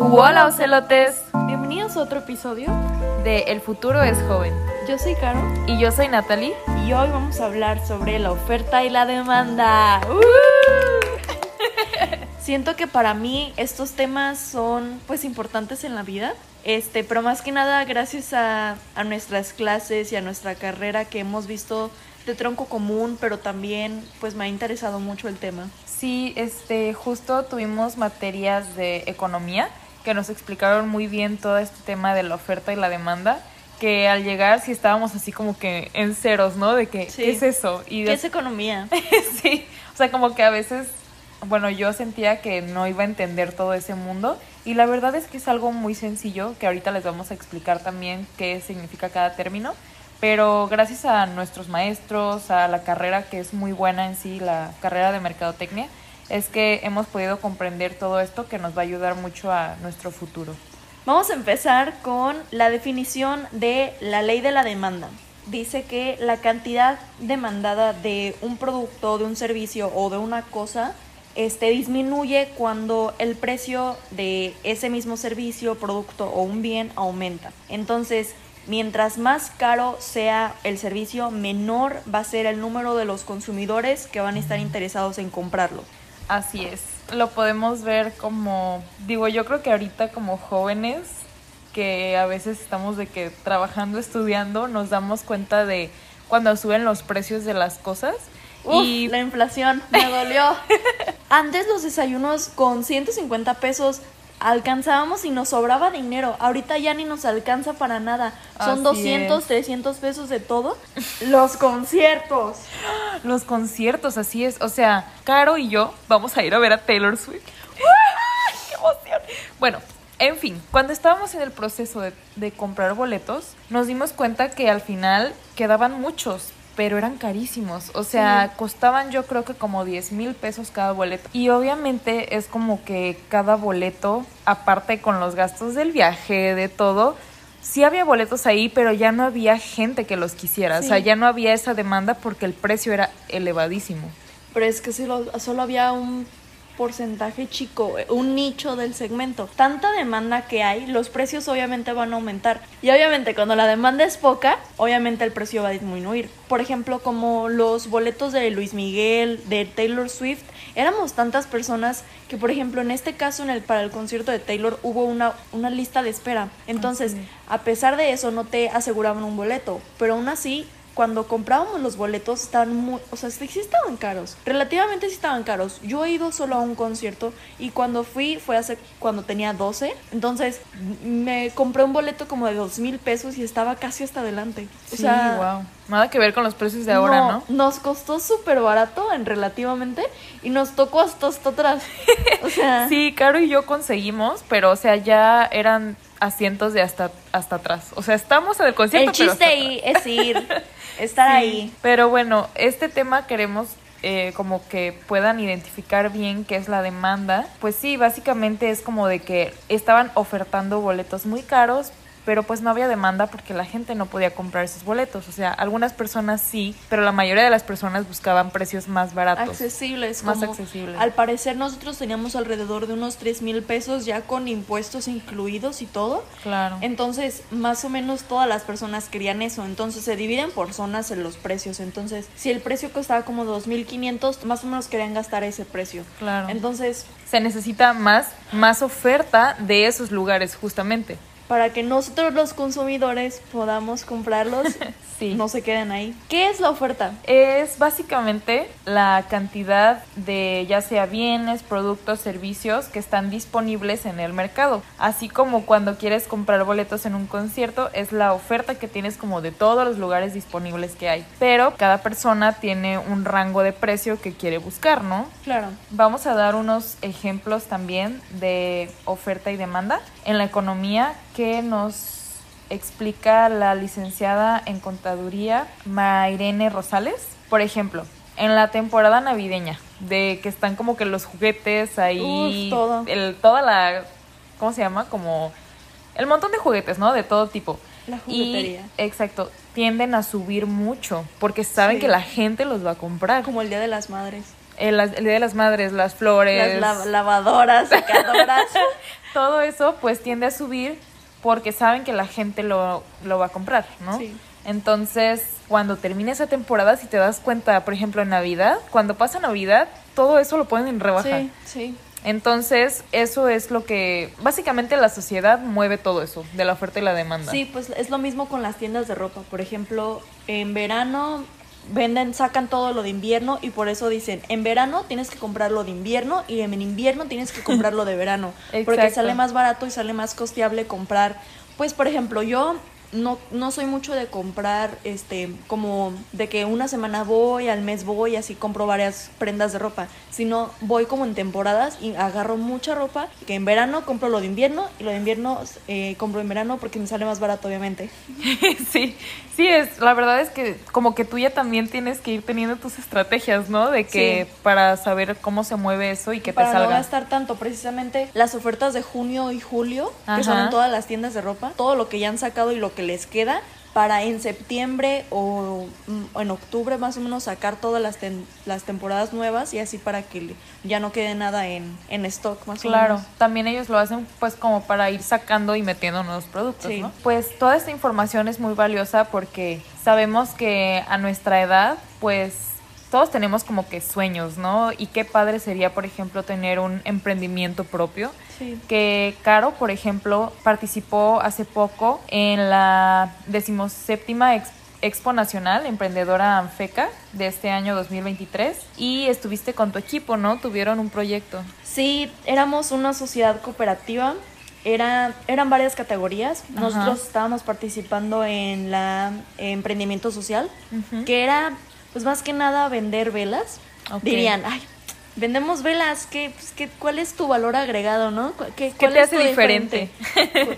Hola, ocelotes. Bienvenidos a otro episodio. De El futuro es joven. Yo soy Caro Y yo soy Natalie. y hoy vamos a hablar sobre la oferta y la demanda. ¡Uh! Siento que para mí estos temas son pues importantes en la vida. Este, pero más que nada gracias a, a nuestras clases y a nuestra carrera que hemos visto de tronco común, pero también pues me ha interesado mucho el tema. Sí, este, justo tuvimos materias de economía que nos explicaron muy bien todo este tema de la oferta y la demanda. Que al llegar sí estábamos así como que en ceros, ¿no? De que, Sí. ¿qué es eso? Y ¿Qué es economía? sí, o sea, como que a veces, bueno, yo sentía que no iba a entender todo ese mundo y la verdad es que es algo muy sencillo que ahorita les vamos a explicar también qué significa cada término, pero gracias a nuestros maestros, a la carrera que es muy buena en sí, la carrera de mercadotecnia, es que hemos podido comprender todo esto que nos va a ayudar mucho a nuestro futuro. Vamos a empezar con la definición de la ley de la demanda. Dice que la cantidad demandada de un producto, de un servicio o de una cosa este, disminuye cuando el precio de ese mismo servicio, producto o un bien aumenta. Entonces, mientras más caro sea el servicio, menor va a ser el número de los consumidores que van a estar interesados en comprarlo. Así es, lo podemos ver como, digo, yo creo que ahorita como jóvenes que a veces estamos de que trabajando, estudiando, nos damos cuenta de cuando suben los precios de las cosas Uf, y la inflación me dolió. Antes los desayunos con 150 pesos alcanzábamos y nos sobraba dinero. Ahorita ya ni nos alcanza para nada. Son Así 200, es. 300 pesos de todo. Los conciertos. los conciertos, así es, o sea, Caro y yo vamos a ir a ver a Taylor Swift. ¡Qué emoción! Bueno, en fin, cuando estábamos en el proceso de, de comprar boletos, nos dimos cuenta que al final quedaban muchos, pero eran carísimos. O sea, costaban yo creo que como 10 mil pesos cada boleto. Y obviamente es como que cada boleto, aparte con los gastos del viaje, de todo, sí había boletos ahí, pero ya no había gente que los quisiera. O sea, ya no había esa demanda porque el precio era elevadísimo. Pero es que solo, solo había un porcentaje chico, eh, un nicho del segmento. Tanta demanda que hay, los precios obviamente van a aumentar. Y obviamente cuando la demanda es poca, obviamente el precio va a disminuir. Por ejemplo, como los boletos de Luis Miguel, de Taylor Swift, éramos tantas personas que, por ejemplo, en este caso, en el, para el concierto de Taylor hubo una, una lista de espera. Entonces, a pesar de eso, no te aseguraban un boleto, pero aún así cuando comprábamos los boletos estaban muy, o sea, sí estaban caros. Relativamente sí estaban caros. Yo he ido solo a un concierto y cuando fui fue hace cuando tenía 12. Entonces me compré un boleto como de dos mil pesos y estaba casi hasta adelante. O Sí, sea, wow. Nada que ver con los precios de ahora, ¿no? Nos costó súper barato en relativamente y nos tocó hasta, hasta atrás. O sea, Sí, Caro y yo conseguimos, pero o sea, ya eran asientos de hasta hasta atrás. O sea, estamos en el concierto, el pero chiste hasta ahí es ir, estar Sí, ahí. Pero bueno, este tema queremos eh, como que puedan identificar bien qué es la demanda. Pues sí, básicamente es como de que estaban ofertando boletos muy caros, pero pues no había demanda porque la gente no podía comprar esos boletos. O sea, algunas personas sí, pero la mayoría de las personas buscaban precios más baratos. accesibles. Más accesibles. Al parecer nosotros teníamos alrededor de unos 3 mil pesos ya con impuestos incluidos y todo. Claro. Entonces, más o menos todas las personas querían eso. Entonces, se dividen por zonas en los precios. Entonces, si el precio costaba como 2.500, más o menos querían gastar ese precio. Claro. Entonces, Se necesita más, más oferta de esos lugares, justamente. Para que nosotros los consumidores podamos comprarlos, Sí. no se queden ahí. ¿Qué es la oferta? Es básicamente la cantidad de ya sea bienes, productos, servicios que están disponibles en el mercado. Así como cuando quieres comprar boletos en un concierto, es la oferta que tienes como de todos los lugares disponibles que hay. Pero cada persona tiene un rango de precio que quiere buscar, ¿no? Claro. Vamos a dar unos ejemplos también de oferta y demanda en la economía que nos explica la licenciada en contaduría Mairene Rosales. Por ejemplo, en la temporada navideña, de que están como que los juguetes ahí, Uf, todo. el, toda la, ¿cómo se llama? Como el montón de juguetes, ¿no? De todo tipo. La Y, juguetería. exacto, tienden a subir mucho porque saben Sí. que la gente los va a comprar. Como el Día de las Madres. El, el Día de las Madres, las flores. Las la- lavadoras, secadoras. todo eso pues tiende a subir porque saben que la gente lo, lo va a comprar, ¿no? Sí. Entonces, cuando termine esa temporada, si te das cuenta, por ejemplo, en Navidad, cuando pasa Navidad, todo eso lo ponen en rebaja. Sí, sí. Entonces, eso es lo que básicamente la sociedad mueve todo eso, de la oferta y la demanda. Sí, pues es lo mismo con las tiendas de ropa. Por ejemplo, en verano venden, sacan todo lo de invierno y por eso dicen, en verano tienes que comprar lo de invierno y en invierno tienes que comprar lo de verano. porque sale más barato y sale más costeable comprar. Pues, por ejemplo, yo no, no soy mucho de comprar, este, como de que una semana voy, al mes voy, así compro varias prendas de ropa, sino voy como en temporadas y agarro mucha ropa, que en verano compro lo de invierno y lo de invierno eh, compro en verano porque me sale más barato, obviamente. sí, sí es, la verdad es que como que tú ya también tienes que ir teniendo tus estrategias, ¿no? De que Sí. para saber cómo se mueve eso y que te para no salga. gastar tanto, precisamente las ofertas de junio y julio, que son en todas las tiendas de ropa, todo lo que ya han sacado y lo que les queda, para en septiembre o mm, en octubre más o menos sacar todas las, ten- las temporadas nuevas y así para que ya no quede nada en, en stock más o Claro, menos. también ellos lo hacen pues como para ir sacando y metiendo nuevos productos, Sí. ¿no? Pues toda esta información es muy valiosa porque sabemos que a nuestra edad pues todos tenemos como que sueños, ¿no? Y qué padre sería, por ejemplo, tener un emprendimiento propio. Sí. Que Caro, por ejemplo, participó hace poco en la decimoséptima ex- Expo Nacional Emprendedora Anfeca de este año 2023 y estuviste con tu equipo, ¿no? Tuvieron un proyecto. Sí, éramos una sociedad cooperativa. Era, eran varias categorías. Ajá. Nosotros estábamos participando en la emprendimiento social, que era, pues más que nada, vender velas. Dirían, ay, vendemos velas, ¿qué, pues, qué, ¿cuál es tu valor agregado, no? ¿Cu- ¿Qué, ¿Qué cuál te es hace tu diferente?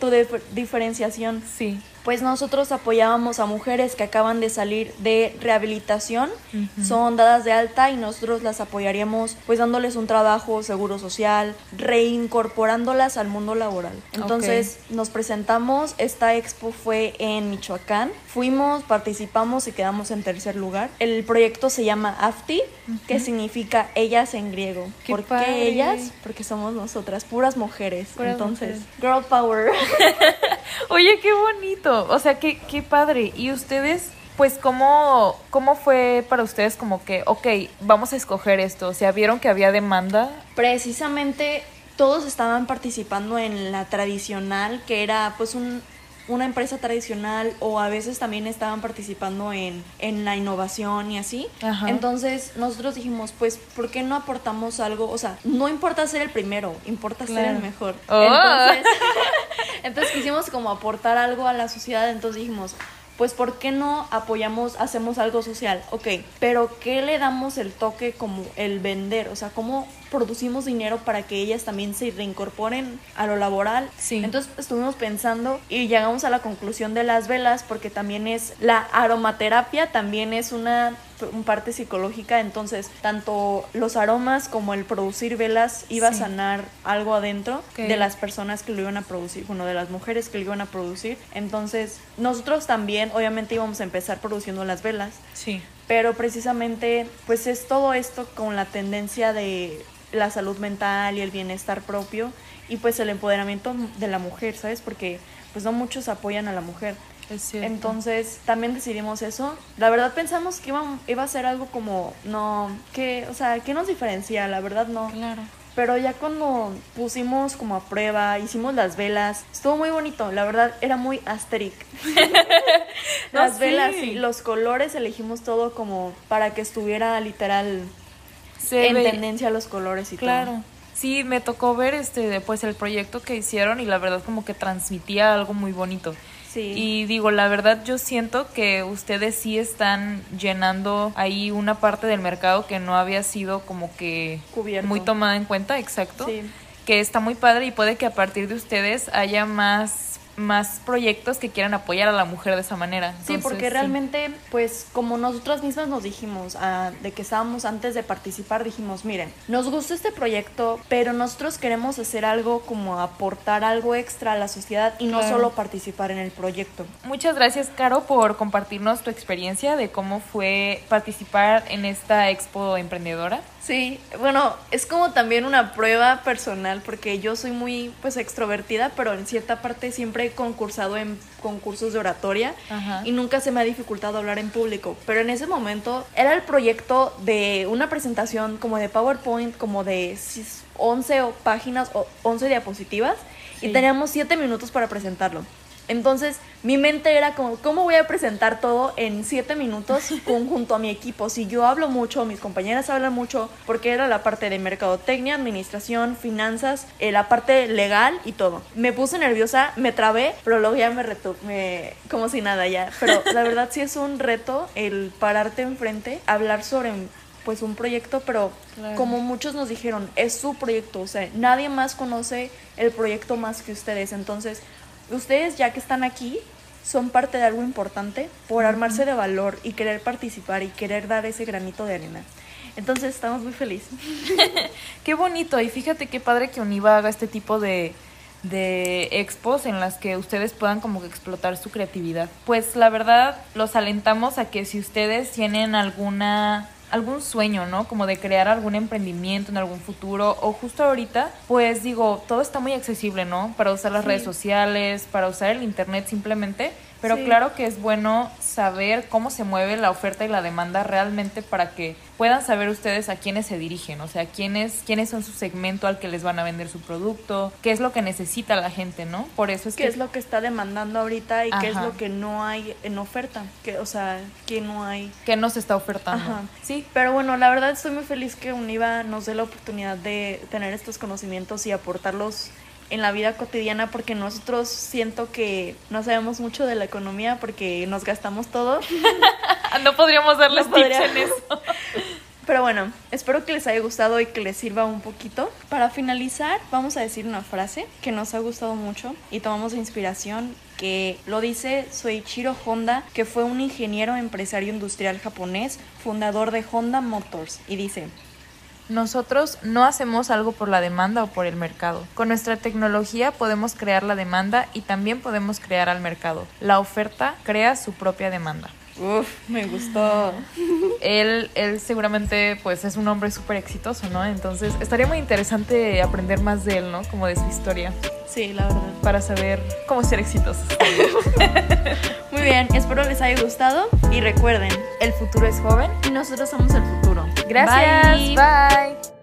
tu dif- diferenciación. Sí. Pues nosotros apoyábamos a mujeres que acaban de salir de rehabilitación, son dadas de alta y nosotros las apoyaríamos pues dándoles un trabajo, seguro social, reincorporándolas al mundo laboral. Entonces nos presentamos, esta expo fue en Michoacán, fuimos, participamos y quedamos en tercer lugar. El proyecto se llama AFTI, que significa ellas en griego. Qué ¿Por padre. qué ellas? Porque somos nosotras, puras mujeres. Puras Entonces, mujeres. girl power. Oye, qué bonito. O sea, qué, qué padre. ¿Y ustedes, pues, cómo, cómo fue para ustedes como que, ok, vamos a escoger esto? O sea, ¿vieron que había demanda? Precisamente todos estaban participando en la tradicional, que era pues un, una empresa tradicional o a veces también estaban participando en, en la innovación y así. Ajá. Entonces nosotros dijimos, pues, ¿por qué no aportamos algo? O sea, no importa ser el primero, importa ser el mejor. Oh. Entonces, entonces quisimos como aportar algo a la sociedad, entonces dijimos, pues ¿por qué no apoyamos, hacemos algo social? Ok, pero ¿qué le damos el toque como el vender? O sea, ¿cómo producimos dinero para que ellas también se reincorporen a lo laboral? Sí. Entonces estuvimos pensando y llegamos a la conclusión de las velas porque también es la aromaterapia, también es una un parte psicológica, entonces tanto los aromas como el producir velas iba a sanar algo adentro de las personas que lo iban a producir, bueno, de las mujeres que lo iban a producir. Entonces, nosotros también obviamente íbamos a empezar produciendo las velas, Sí. pero precisamente pues es todo esto con la tendencia de la salud mental y el bienestar propio y pues el empoderamiento de la mujer, ¿sabes? Porque pues no muchos apoyan a la mujer. Es. Entonces también decidimos eso. La verdad pensamos que iba, iba a ser algo como, no, que, o sea, ¿qué nos diferencia? La verdad no. Claro. Pero ya cuando pusimos como a prueba, hicimos las velas, estuvo muy bonito, la verdad era muy asteric. No, las sí. velas y los colores elegimos todo como para que estuviera literal Se en ve- tendencia los colores y Claro. todo. Sí, me tocó ver este pues el proyecto que hicieron y la verdad como que transmitía algo muy bonito. Sí. Y digo, la verdad yo siento que ustedes sí están llenando ahí una parte del mercado que no había sido como que Cubierto. muy tomada en cuenta, exacto. Sí. Que está muy padre y puede que a partir de ustedes haya más más proyectos que quieran apoyar a la mujer de esa manera. Sí, porque realmente, pues como nosotras mismas nos dijimos, ah, de que estábamos antes de participar, dijimos, miren, nos gusta este proyecto, pero nosotros queremos hacer algo como aportar algo extra a la sociedad y no Claro. solo participar en el proyecto. Muchas gracias, Caro, por compartirnos tu experiencia de cómo fue participar en esta expo emprendedora. Sí, bueno, es como también una prueba personal porque yo soy muy pues extrovertida, pero en cierta parte siempre he concursado en concursos de oratoria Ajá. y nunca se me ha dificultado hablar en público, pero en ese momento era el proyecto de una presentación como de PowerPoint, como de 11 o páginas o 11 diapositivas Sí. y teníamos 7 minutos para presentarlo. Entonces, mi mente era como, ¿cómo voy a presentar todo en 7 minutos con- junto a mi equipo? Si yo hablo mucho, mis compañeras hablan mucho, porque era la parte de mercadotecnia, administración, finanzas, eh, la parte legal y todo. Me puse nerviosa, me trabé, pero luego ya me retomé como si nada ya. Pero la verdad sí es un reto el pararte enfrente, hablar sobre pues un proyecto, pero Claro. como muchos nos dijeron, es su proyecto, o sea, nadie más conoce el proyecto más que ustedes. Entonces, ustedes ya que están aquí, son parte de algo importante por armarse de valor y querer participar y querer dar ese granito de arena. Entonces, estamos muy felices. Qué bonito, y fíjate qué padre que Univa haga este tipo de, de expos en las que ustedes puedan como que explotar su creatividad. Pues la verdad, los alentamos a que si ustedes tienen alguna algún sueño, ¿no? Como de crear algún emprendimiento en algún futuro o justo ahorita, pues digo, todo está muy accesible, ¿no? Para usar las Sí. redes sociales, para usar el internet simplemente, pero Sí. claro que es bueno saber cómo se mueve la oferta y la demanda realmente para que puedan saber ustedes a quiénes se dirigen, o sea, quiénes, quiénes son su segmento al que les van a vender su producto, qué es lo que necesita la gente, ¿no? Por eso es ¿Qué que es lo que está demandando ahorita y qué es lo que no hay en oferta? Que, o sea, que no hay que nos está ofertando. Ajá. Sí, pero bueno, la verdad estoy muy feliz que Univa nos dé la oportunidad de tener estos conocimientos y aportarlos en la vida cotidiana porque nosotros siento que no sabemos mucho de la economía porque nos gastamos todo. No podríamos darles No tips podría. en eso. Pero bueno, espero que les haya gustado y que les sirva un poquito. Para finalizar, vamos a decir una frase que nos ha gustado mucho y tomamos inspiración que lo dice Soichiro Honda, que fue un ingeniero empresario industrial japonés, fundador de Honda Motors, y dice, Nosotros no hacemos algo por la demanda o por el mercado. Con nuestra tecnología podemos crear la demanda y también podemos crear al mercado. La oferta crea su propia demanda. Uf, me gustó. Él, él seguramente pues es un hombre súper exitoso, ¿no? Entonces estaría muy interesante aprender más de él, ¿no? Como de su historia, Sí, la verdad. para saber cómo ser exitosos. Muy bien, espero les haya gustado y recuerden, El futuro es joven. y nosotros somos el futuro. Gracias. Bye. Bye.